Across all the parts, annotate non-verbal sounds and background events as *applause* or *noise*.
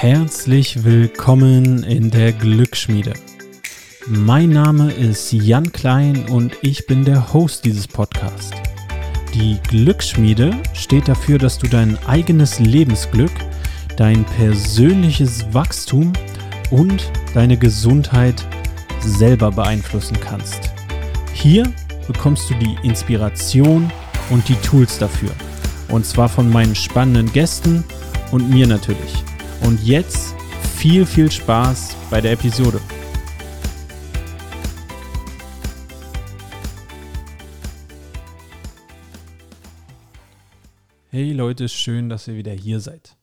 Herzlich willkommen in der Glücksschmiede. Mein Name ist Jan Klein und ich bin der Host dieses Podcasts. Die Glücksschmiede steht dafür, dass du dein eigenes Lebensglück, dein persönliches Wachstum und deine Gesundheit selber beeinflussen kannst. Hier bekommst du die Inspiration und die Tools dafür. Und zwar von meinen spannenden Gästen und mir natürlich. Und jetzt viel, viel Spaß bei der Episode. Hey Leute, schön, dass ihr wieder hier seid.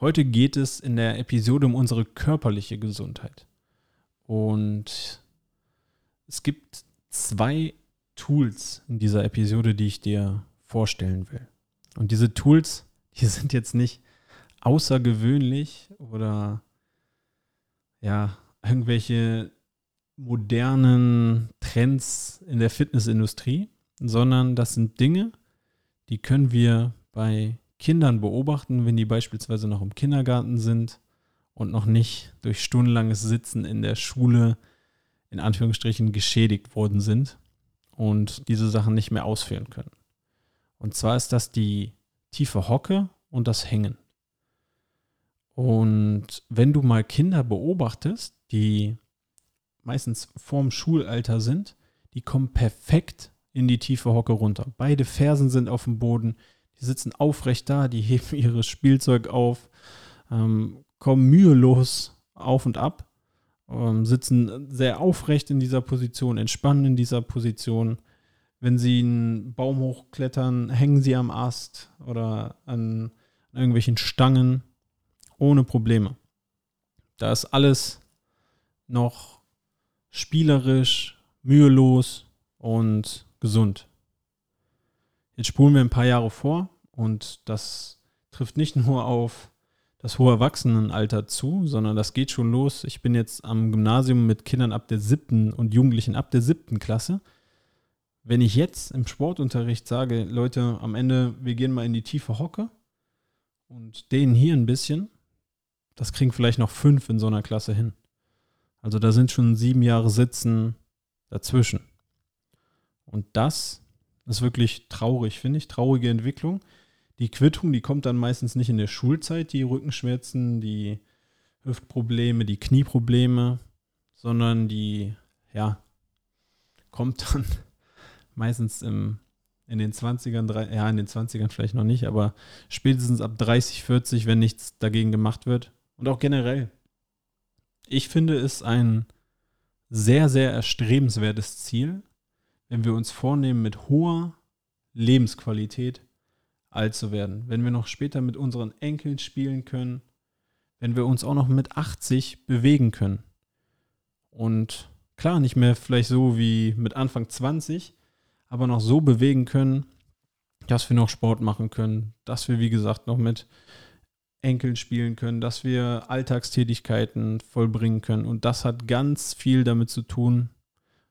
Heute geht es in der Episode um unsere körperliche Gesundheit. Und es gibt zwei Tools in dieser Episode, die ich dir vorstellen will. Und diese Tools, die *laughs* sind jetzt nicht außergewöhnlich oder ja, irgendwelche modernen Trends in der Fitnessindustrie, sondern das sind Dinge, die können wir bei Kindern beobachten, wenn die beispielsweise noch im Kindergarten sind und noch nicht durch stundenlanges Sitzen in der Schule in Anführungsstrichen geschädigt worden sind und diese Sachen nicht mehr ausführen können. Und zwar ist das die tiefe Hocke und das Hängen. Und wenn du mal Kinder beobachtest, die meistens vorm Schulalter sind, die kommen perfekt in die tiefe Hocke runter. Beide Fersen sind auf dem Boden, die sitzen aufrecht da, die *laughs* heben ihres Spielzeug auf, ähm, kommen mühelos auf und ab, ähm, sitzen sehr aufrecht in dieser Position, entspannen in dieser Position. Wenn sie einen Baum hochklettern, hängen sie am Ast oder an irgendwelchen Stangen ohne Probleme. Da ist alles noch spielerisch, mühelos und gesund. Jetzt spulen wir ein paar Jahre vor und das trifft nicht *laughs* nur auf das hohe Erwachsenenalter zu, sondern das geht schon los. Ich bin jetzt am Gymnasium mit Kindern ab der siebten und Jugendlichen ab der siebten Klasse. Wenn ich jetzt im Sportunterricht sage, Leute, am Ende, wir gehen mal in die tiefe Hocke und dehnen hier ein bisschen, das kriegen vielleicht noch fünf in so einer Klasse hin. Also da sind schon sieben Jahre Sitzen dazwischen. Und das ist wirklich traurig, finde ich, traurige Entwicklung. Die Quittung, die kommt dann meistens nicht in der Schulzeit, die Rückenschmerzen, die Hüftprobleme, die Knieprobleme, sondern die, ja, kommt dann *laughs* meistens im, in den 20ern, ja, in den 20ern vielleicht noch nicht, aber spätestens ab 30, 40, wenn nichts dagegen gemacht wird. Und auch generell. Ich finde es ein sehr, sehr erstrebenswertes Ziel, wenn wir uns vornehmen, mit hoher Lebensqualität alt zu werden. Wenn wir noch später mit unseren Enkeln spielen können, wenn wir uns auch noch mit 80 bewegen können. Und klar, nicht mehr vielleicht so wie mit Anfang 20, aber noch so bewegen können, dass wir noch Sport machen können, dass wir, wie gesagt, noch mit Enkeln spielen können, dass wir Alltagstätigkeiten vollbringen können. Und das hat ganz viel damit zu tun,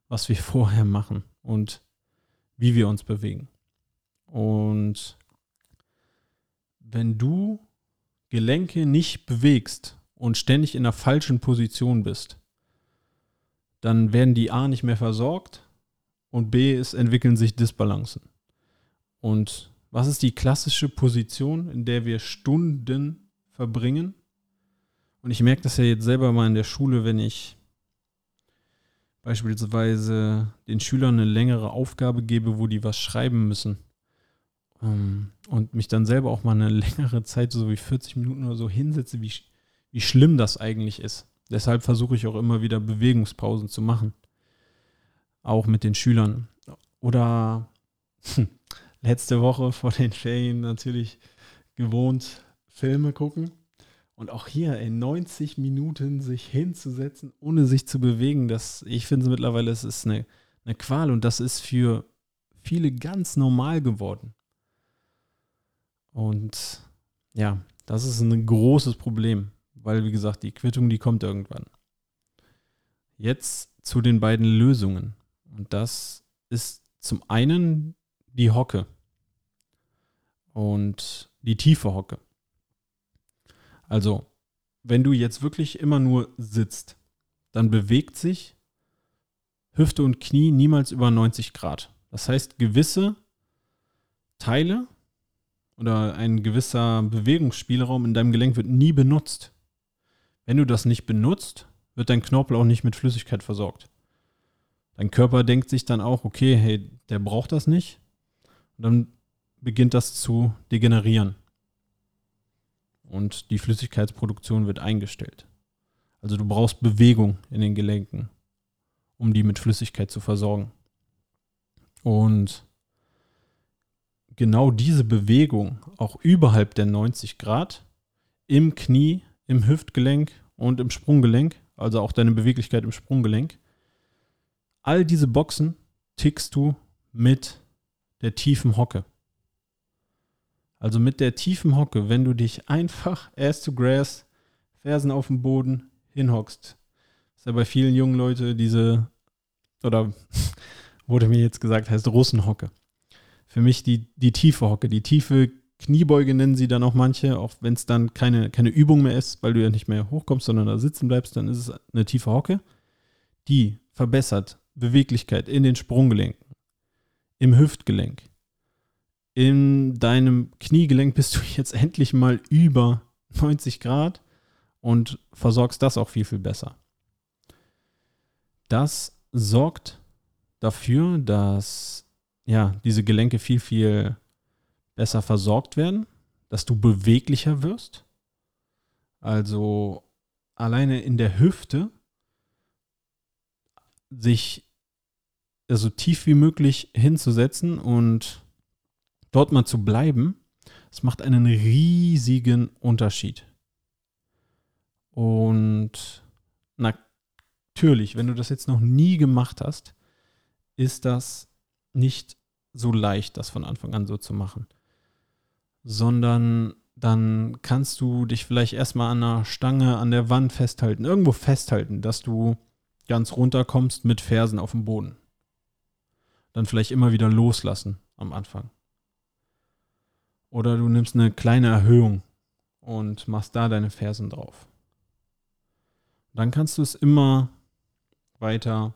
was wir *laughs* vorher machen und wie wir uns bewegen. Und wenn du Gelenke nicht bewegst und ständig in der falschen Position bist, dann werden die A nicht mehr versorgt und B, es entwickeln sich Disbalancen. Und was ist die klassische Position, in der wir Stunden verbringen? Und ich merke das ja jetzt selber mal in der Schule, wenn ich beispielsweise den Schülern eine längere Aufgabe gebe, wo die was schreiben müssen. Ähm, und mich dann selber auch mal eine *laughs* längere Zeit, so wie 40 Minuten oder so, hinsetze, wie, wie schlimm das eigentlich ist. Deshalb versuche ich auch immer wieder Bewegungspausen zu machen. Auch mit den Schülern. Oder hm, letzte Woche vor den Ferien natürlich gewohnt Filme gucken. Und auch hier in 90 Minuten sich hinzusetzen, ohne sich zu bewegen, das, ich finde mittlerweile, es ist eine, eine Qual und das ist für viele ganz normal geworden. Und ja, das ist ein großes Problem, weil, wie gesagt, die Quittung, die kommt irgendwann. Jetzt zu den beiden Lösungen. Und das ist zum einen die Hocke und die tiefe Hocke. Also, wenn du jetzt wirklich immer nur sitzt, dann bewegt sich Hüfte und Knie niemals über 90 Grad. Das heißt, gewisse Teile oder ein gewisser Bewegungsspielraum in deinem Gelenk wird nie benutzt. Wenn du das nicht benutzt, wird dein Knorpel auch nicht mit Flüssigkeit versorgt. Dein Körper denkt sich dann auch, okay, hey, der braucht das nicht. Und dann beginnt das zu degenerieren. Und die Flüssigkeitsproduktion wird eingestellt. Also du brauchst Bewegung in den Gelenken, um die mit Flüssigkeit zu versorgen. Und genau diese Bewegung, auch überhalb der 90 Grad, im Knie, im Hüftgelenk und im Sprunggelenk, also auch deine Beweglichkeit im Sprunggelenk, all diese Boxen tickst du mit der tiefen Hocke. Also mit der tiefen Hocke, wenn du dich einfach ass to grass, Fersen auf dem Boden hinhockst. Ist ja bei vielen jungen Leuten diese, oder *laughs* wurde mir jetzt gesagt, heißt Russenhocke. Für mich die, die tiefe Hocke, die tiefe Kniebeuge nennen sie dann auch manche, auch wenn es dann keine, keine Übung mehr ist, weil du ja nicht mehr hochkommst, sondern da sitzen bleibst, dann ist es eine tiefe Hocke. Die verbessert Beweglichkeit in den Sprunggelenken, im Hüftgelenk, in deinem Kniegelenk bist du *laughs* jetzt endlich mal über 90 Grad und versorgst das auch viel, viel besser. Das sorgt dafür, dass ja, diese Gelenke viel, viel besser versorgt werden, dass du beweglicher wirst. Also alleine in der Hüfte sich so tief wie möglich hinzusetzen und dort mal zu bleiben, das macht einen riesigen Unterschied. Und natürlich, wenn du das jetzt noch nie gemacht hast, ist das nicht so leicht, das von Anfang an so zu machen. Sondern dann kannst du dich vielleicht erstmal an einer Stange, an der Wand festhalten, irgendwo festhalten, dass du ganz runterkommst mit Fersen auf dem Boden. Dann vielleicht immer wieder loslassen am Anfang. Oder du nimmst eine kleine Erhöhung und machst da deine Fersen drauf. Dann kannst du es immer weiter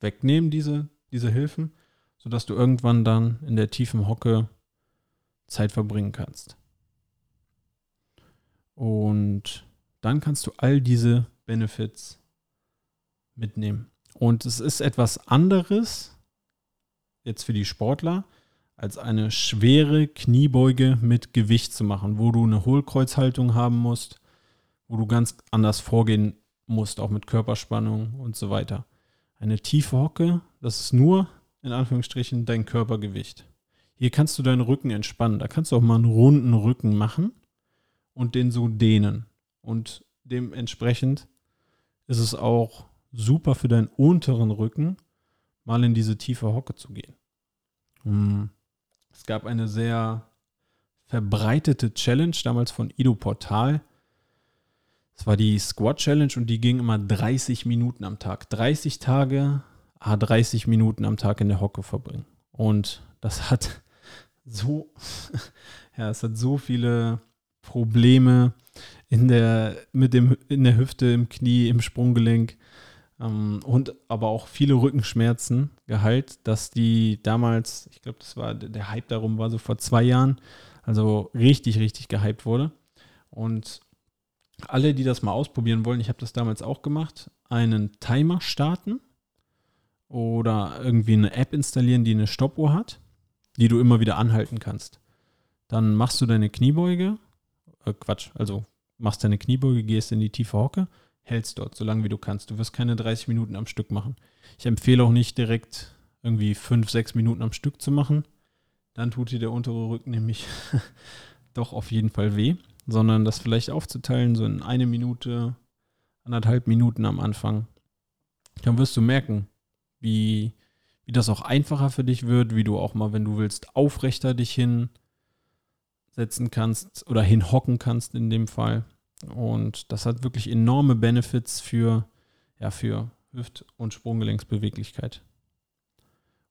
wegnehmen, diese, diese Hilfen, sodass du irgendwann dann in der tiefen Hocke Zeit verbringen kannst. Und dann kannst du all diese Benefits mitnehmen. Und es ist etwas anderes jetzt für die Sportler, als eine schwere Kniebeuge mit Gewicht zu machen, wo du eine Hohlkreuzhaltung haben musst, wo du ganz anders vorgehen musst, auch mit Körperspannung und so weiter. Eine tiefe Hocke, das ist nur in Anführungsstrichen dein Körpergewicht. Hier kannst du deinen Rücken entspannen. Da kannst du auch mal einen runden Rücken machen und den so dehnen. Und dementsprechend ist es auch super für deinen unteren Rücken, mal in diese tiefe Hocke zu gehen. Hm. Es gab eine sehr verbreitete Challenge damals von Ido Portal. Es war die Squat Challenge und die ging immer 30 Minuten am Tag. 30 Tage, 30 Minuten am Tag in der Hocke verbringen. Und das hat *laughs* so, *laughs* ja, es hat so viele Probleme in der, mit dem, in der Hüfte, im Knie, im Sprunggelenk ähm, und aber auch viele Rückenschmerzen geheilt, dass die damals, ich glaube, das war der Hype darum war so vor zwei Jahren, also richtig, richtig gehypt wurde. Und alle, die das mal ausprobieren wollen, ich habe das damals auch gemacht, einen Timer starten oder irgendwie eine App installieren, die eine Stoppuhr hat, die du immer wieder anhalten kannst. Dann machst du deine Kniebeuge, äh Quatsch, also machst deine Kniebeuge, gehst in die tiefe Hocke, hältst dort, so lange wie du kannst. Du wirst keine 30 Minuten am Stück machen. Ich empfehle auch nicht direkt irgendwie 5, 6 Minuten am Stück zu machen. Dann tut dir der untere Rücken nämlich *laughs* doch auf jeden Fall weh, sondern das vielleicht aufzuteilen, so in eine Minute, anderthalb Minuten am Anfang. Dann wirst du merken, wie, wie das auch einfacher für dich wird, wie du auch mal, wenn du willst, aufrechter dich hinsetzen kannst oder hinhocken kannst in dem Fall. Und das hat wirklich enorme Benefits für, ja, für Hüft- und Sprunggelenksbeweglichkeit.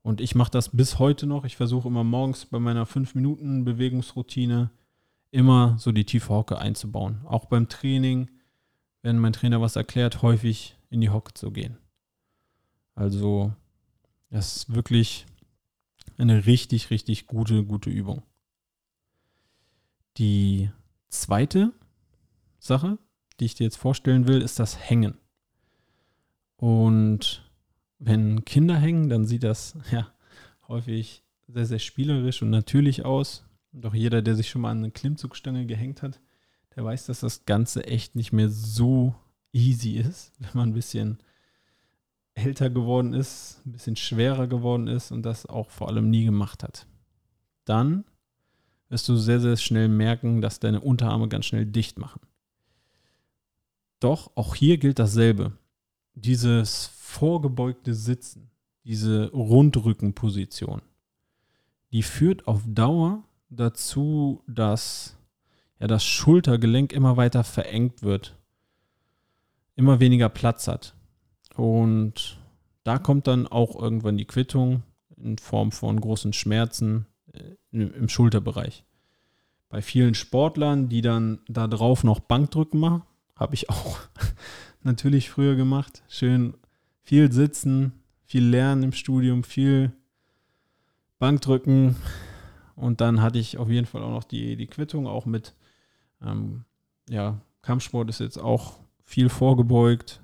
Und ich mache das bis heute noch. Ich versuche immer morgens bei meiner 5-Minuten-Bewegungsroutine immer so die tiefe Hocke einzubauen. Auch beim Training, wenn mein Trainer was erklärt, häufig in die Hocke zu gehen. Also, das ist wirklich eine richtig, richtig gute, gute Übung. Die zweite Sache, die ich dir jetzt vorstellen will, ist das Hängen. Und wenn Kinder hängen, dann sieht das *laughs* ja häufig sehr, sehr spielerisch und natürlich aus. Doch jeder, der sich schon mal an eine Klimmzugstange gehängt hat, der weiß, dass das Ganze echt nicht mehr so easy ist, *laughs* wenn man ein bisschen älter geworden ist, ein bisschen schwerer geworden ist und das auch vor allem nie gemacht hat. Dann wirst du sehr, sehr schnell merken, dass deine Unterarme ganz schnell dicht machen. Doch auch hier gilt dasselbe. Dieses vorgebeugte Sitzen, diese Rundrückenposition, die führt auf Dauer dazu, dass ja, das Schultergelenk immer weiter verengt wird, immer weniger Platz hat. Und da kommt dann auch irgendwann die Quittung in Form von großen Schmerzen äh, im Schulterbereich. Bei vielen Sportlern, die dann da drauf noch Bankdrücken machen, habe ich auch *laughs* natürlich früher gemacht. Schön viel sitzen, viel lernen im Studium, viel Bankdrücken. Und dann hatte ich auf jeden Fall auch noch die, die Quittung, auch mit, ähm, ja, Kampfsport ist jetzt auch viel vorgebeugt.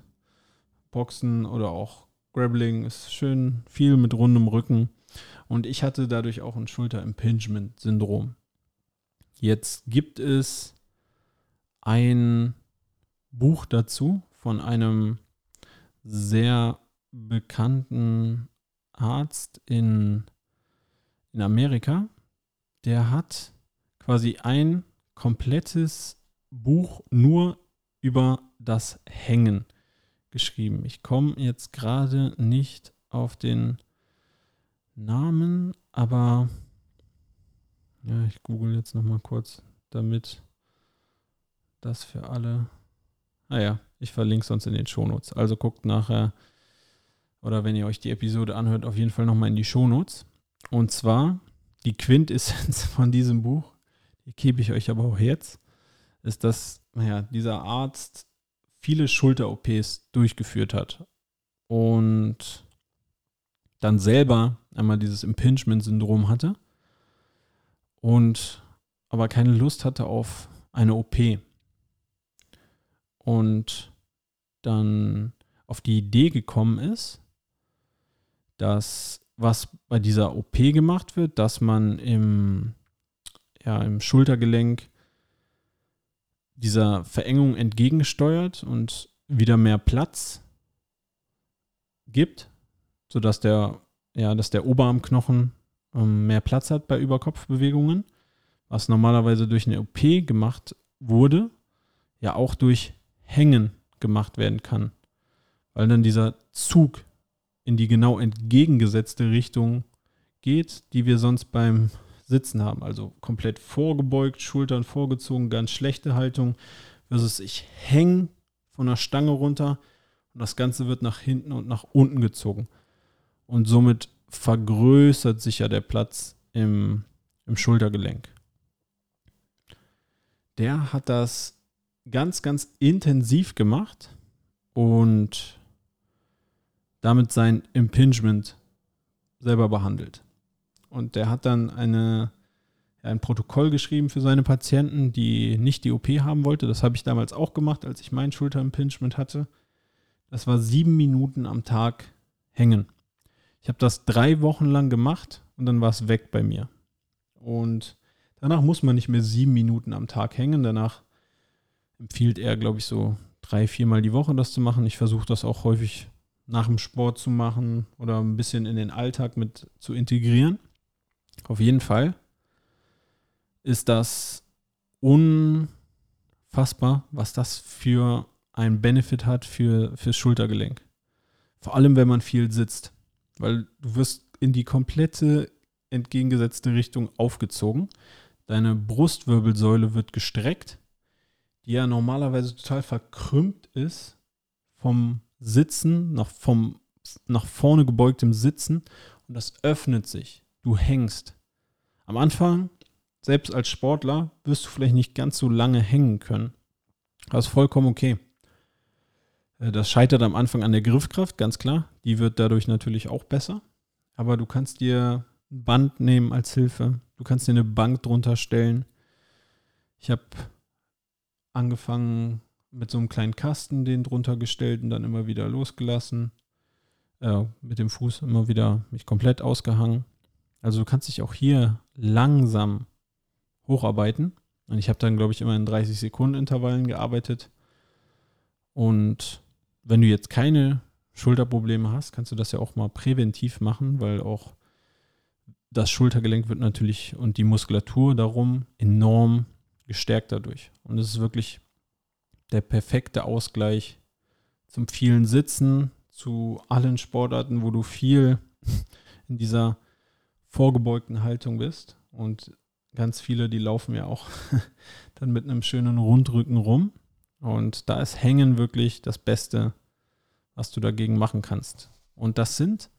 Boxen oder auch Grappling ist schön viel mit rundem Rücken. Und ich hatte dadurch auch ein Schulter-Impingement-Syndrom. Jetzt gibt es ein Buch dazu von einem sehr bekannten Arzt in, in Amerika. Der hat quasi ein komplettes Buch nur über das Hängen geschrieben. Ich komme jetzt gerade nicht auf den Namen, aber ja, ich google jetzt noch mal kurz, damit das für alle. Naja, ah ich verlinke sonst in den Shownotes. Also guckt nachher oder wenn ihr euch die Episode anhört, auf jeden Fall nochmal in die Shownotes. Und zwar die Quintessenz *laughs* von diesem Buch, die gebe ich euch aber auch jetzt, ist, dass naja, dieser Arzt viele Schulter-OPs durchgeführt hat und dann selber einmal dieses Impingement-Syndrom hatte und aber keine Lust hatte auf eine OP. Und dann auf die Idee gekommen ist, dass was bei dieser OP gemacht wird, dass man im, ja, im Schultergelenk dieser Verengung entgegensteuert und wieder mehr Platz gibt, sodass der, ja, dass der Oberarmknochen ähm, mehr Platz hat bei Überkopfbewegungen, was normalerweise durch eine OP gemacht wurde, ja auch durch Hängen gemacht werden kann, weil dann dieser Zug in die genau entgegengesetzte Richtung geht, die wir sonst beim Sitzen haben. Also komplett vorgebeugt, Schultern vorgezogen, ganz schlechte Haltung, versus ich hänge von der Stange runter und das Ganze wird nach hinten und nach unten gezogen. Und somit vergrößert sich ja der Platz im, im Schultergelenk. Der hat das ganz, ganz intensiv gemacht und damit sein Impingement selber behandelt. Und der hat dann eine, ein Protokoll geschrieben für seine Patienten, die nicht die OP haben wollte. Das habe ich damals auch gemacht, als ich mein Schulterimpingement hatte. Das war sieben Minuten am Tag hängen. Ich habe das drei Wochen lang gemacht und dann war es weg bei mir. Und danach muss man nicht mehr sieben Minuten am Tag hängen. Danach empfiehlt er, glaube ich, so drei, viermal die Woche das zu machen. Ich versuche das auch häufig nach dem Sport zu machen oder ein bisschen in den Alltag mit zu integrieren. Auf jeden Fall ist das unfassbar, was das für einen Benefit hat für fürs Schultergelenk. Vor allem, wenn man viel sitzt, weil du wirst in die komplette entgegengesetzte Richtung aufgezogen. Deine Brustwirbelsäule wird gestreckt, die ja normalerweise total verkrümmt ist vom Sitzen, nach, vom, nach vorne gebeugtem Sitzen und das öffnet sich. Du hängst. Am Anfang selbst als Sportler wirst du vielleicht nicht ganz so lange hängen können. Das ist vollkommen okay. Äh, das scheitert am Anfang an der Griffkraft, ganz klar. Die wird dadurch natürlich auch besser. Aber du kannst dir ein Band nehmen als Hilfe. Du kannst dir eine Bank drunter stellen. Ich habe angefangen mit so einem kleinen Kasten, den drunter gestellt und dann immer wieder losgelassen. Äh, mit dem Fuß immer wieder mich komplett ausgehangen. Also du kannst dich auch hier langsam hocharbeiten. Und ich habe dann, glaube ich, immer in 30 Sekunden Intervallen gearbeitet. Und wenn du jetzt keine Schulterprobleme hast, kannst du das ja auch mal präventiv machen, weil auch das Schultergelenk wird natürlich und die Muskulatur darum enorm gestärkt dadurch. Und es ist wirklich der perfekte Ausgleich zum vielen Sitzen, zu allen Sportarten, wo du viel *laughs* in dieser vorgebeugten Haltung bist. Und ganz viele, die laufen ja auch *laughs* dann mit einem schönen Rundrücken rum. Und da ist Hängen wirklich das Beste, was du dagegen machen kannst. Und das sind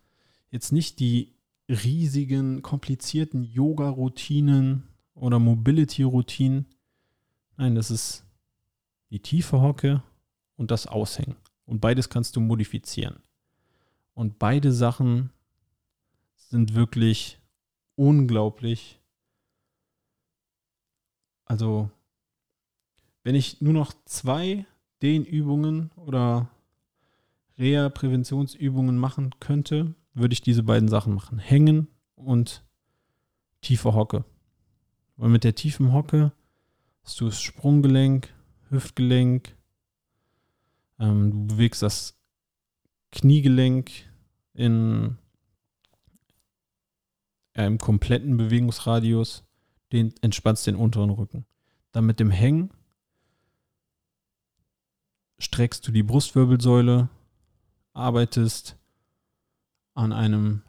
jetzt nicht die riesigen, komplizierten Yoga-Routinen oder Mobility-Routinen. Nein, das ist die tiefe Hocke und das Aushängen. Und beides kannst du modifizieren. Und beide Sachen sind wirklich unglaublich. Also, wenn ich nur noch zwei Dehnübungen oder Reha-Präventionsübungen machen könnte, würde ich diese beiden Sachen machen. Hängen und tiefe Hocke. Weil mit der tiefen Hocke hast du das Sprunggelenk, Hüftgelenk, ähm, du bewegst das Kniegelenk in äh, im kompletten Bewegungsradius, den entspannst den unteren Rücken. Dann mit dem Hängen streckst du die Brustwirbelsäule, arbeitest an einem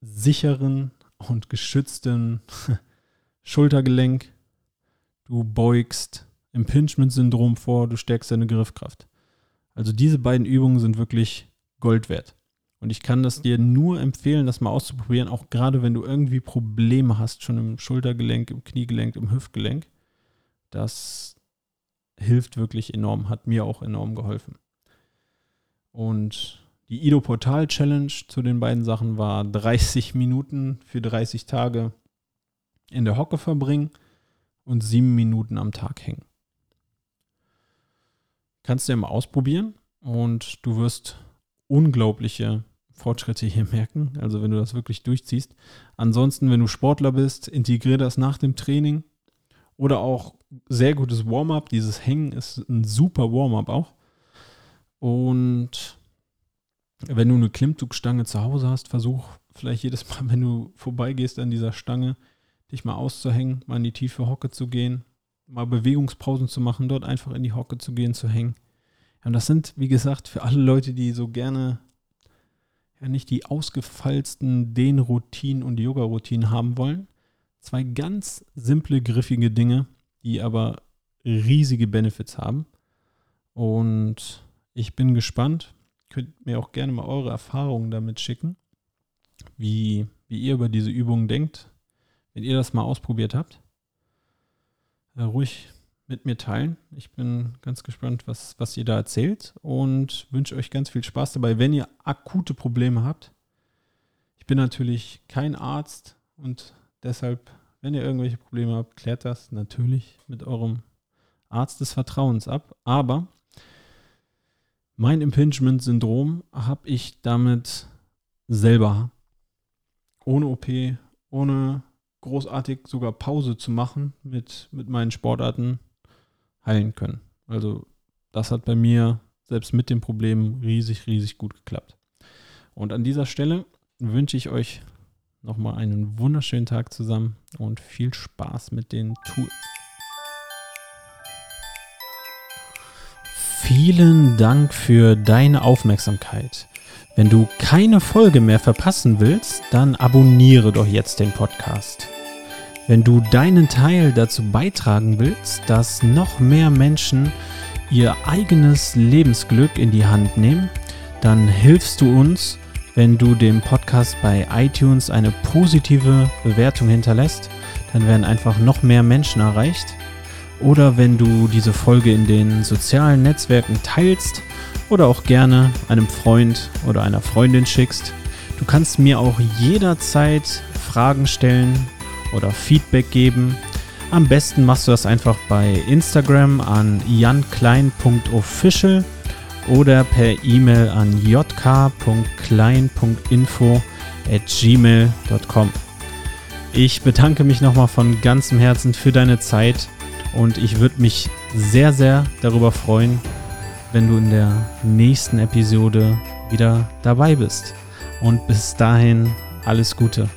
sicheren und geschützten *laughs* Schultergelenk. Du beugst Impingement-Syndrom vor, du stärkst deine Griffkraft. Also diese beiden Übungen sind wirklich Gold wert. Und ich kann das dir nur empfehlen, das mal auszuprobieren, auch gerade wenn du irgendwie Probleme hast, schon im Schultergelenk, im Kniegelenk, im Hüftgelenk. Das hilft wirklich enorm, hat mir auch enorm geholfen. Und die Ido Portal Challenge zu den beiden Sachen war 30 Minuten für 30 Tage in der Hocke verbringen und 7 Minuten am Tag hängen. Kannst du ja mal ausprobieren und du wirst unglaubliche Fortschritte hier *laughs* merken. Also wenn du das wirklich durchziehst. Ansonsten, wenn du Sportler bist, integriere das nach dem Training. Oder auch sehr gutes Warm-up. Dieses Hängen ist ein super Warm-up auch. Und wenn du eine Klimmzugstange zu Hause hast, versuch vielleicht jedes Mal, *laughs* wenn du vorbeigehst an dieser Stange, dich mal auszuhängen, mal in die tiefe Hocke zu gehen, mal Bewegungspausen zu machen, dort einfach in die Hocke zu gehen, zu hängen. und das sind, wie gesagt, für alle Leute, die so gerne ja nicht die ausgefeilsten Dehnroutinen und Yoga-Routinen haben wollen, zwei ganz simple, griffige Dinge, die aber riesige Benefits haben. Und ich bin gespannt. Könnt mir auch gerne mal eure Erfahrungen damit schicken, wie, wie ihr über diese Übungen denkt, wenn ihr das mal ausprobiert habt äh, ruhig mit mir teilen. Ich bin ganz gespannt, was, was ihr da erzählt und wünsche euch ganz viel Spaß dabei, wenn ihr akute Probleme habt. Ich bin natürlich kein Arzt und deshalb, wenn ihr irgendwelche Probleme habt, klärt das natürlich mit eurem Arzt des Vertrauens ab. Aber mein Impingement-Syndrom habe ich damit selber ohne OP, ohne großartig sogar Pause zu machen mit, mit meinen Sportarten heilen können. Also das hat bei mir selbst mit dem Problem riesig, riesig gut geklappt. Und an dieser Stelle wünsche ich euch nochmal einen wunderschönen Tag zusammen und viel Spaß mit den Tools. Vielen Dank für deine Aufmerksamkeit. Wenn du keine Folge mehr verpassen willst, dann abonniere doch jetzt den Podcast. Wenn du deinen Teil dazu beitragen willst, dass noch mehr Menschen ihr eigenes Lebensglück in die Hand nehmen, dann hilfst du uns, wenn du dem Podcast bei iTunes eine positive Bewertung hinterlässt. Dann werden einfach noch mehr Menschen erreicht. Oder wenn du diese Folge in den sozialen Netzwerken teilst oder auch gerne einem Freund oder einer Freundin schickst. Du kannst mir auch jederzeit Fragen stellen oder Feedback geben. Am besten machst du das einfach bei Instagram an janklein.official oder per E-Mail an jk.klein.info at gmail.com. Ich bedanke mich nochmal von ganzem Herzen für deine Zeit und ich würde mich sehr, sehr darüber freuen, wenn du in der nächsten Episode wieder dabei bist. Und bis dahin alles Gute.